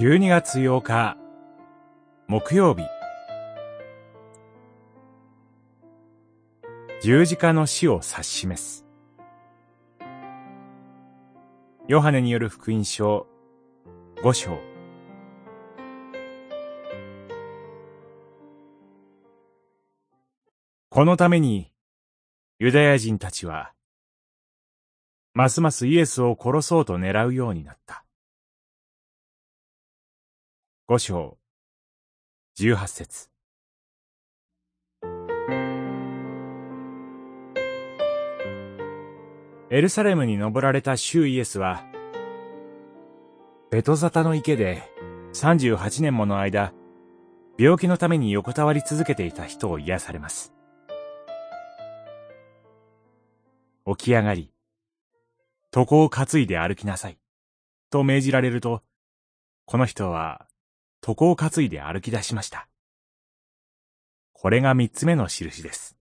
12月8日木曜日。十字架の死を指し示す。ヨハネによる福音書五章。このためにユダヤ人たちはますますイエスを殺そうと狙うようになった。五章、十八節。エルサレムに登られた主イエスは、ベトザタの池で38年もの間、病気のために横たわり続けていた人を癒されます。起き上がり、床を担いで歩きなさい。と命じられると、この人は床を担いで歩き出しました。これが三つ目の印です。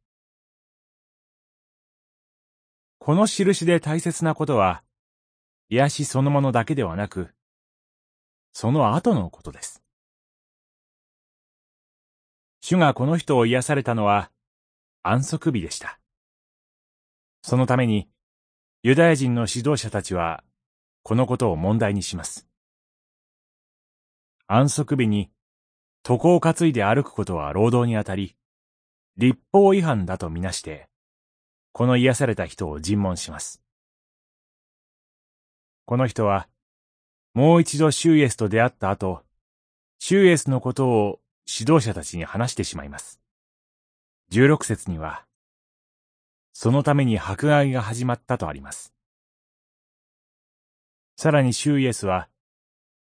この印で大切なことは、癒しそのものだけではなく、その後のことです。主がこの人を癒されたのは安息日でした。そのために、ユダヤ人の指導者たちは、このことを問題にします。安息日に床を担いで歩くことは労働にあたり、立法違反だとみなして、この癒された人を尋問します。この人は、もう一度シュイエスと出会った後、シュイエスのことを指導者たちに話してしまいます。16節には、そのために迫害が始まったとあります。さらにシュイエスは、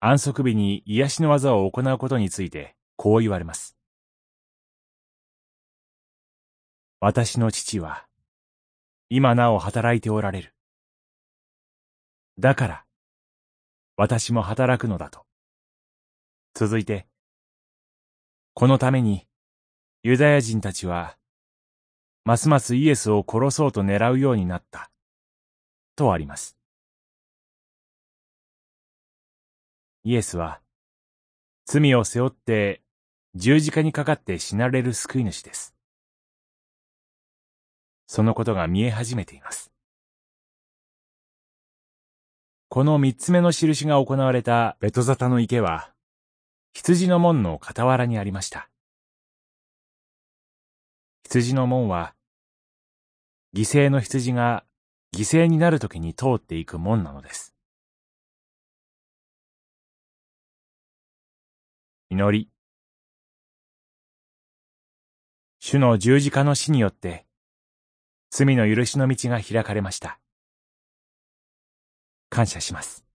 安息日に癒しの技を行うことについて、こう言われます。私の父は、今なお働いておられる。だから、私も働くのだと。続いて、このために、ユダヤ人たちは、ますますイエスを殺そうと狙うようになった。とあります。イエスは、罪を背負って十字架にかかって死なれる救い主です。そのことが見え始めています。この三つ目の印が行われたベトザタの池は、羊の門の傍らにありました。羊の門は、犠牲の羊が犠牲になるときに通っていく門なのです。祈り。主の十字架の死によって、罪の許しの道が開かれました。感謝します。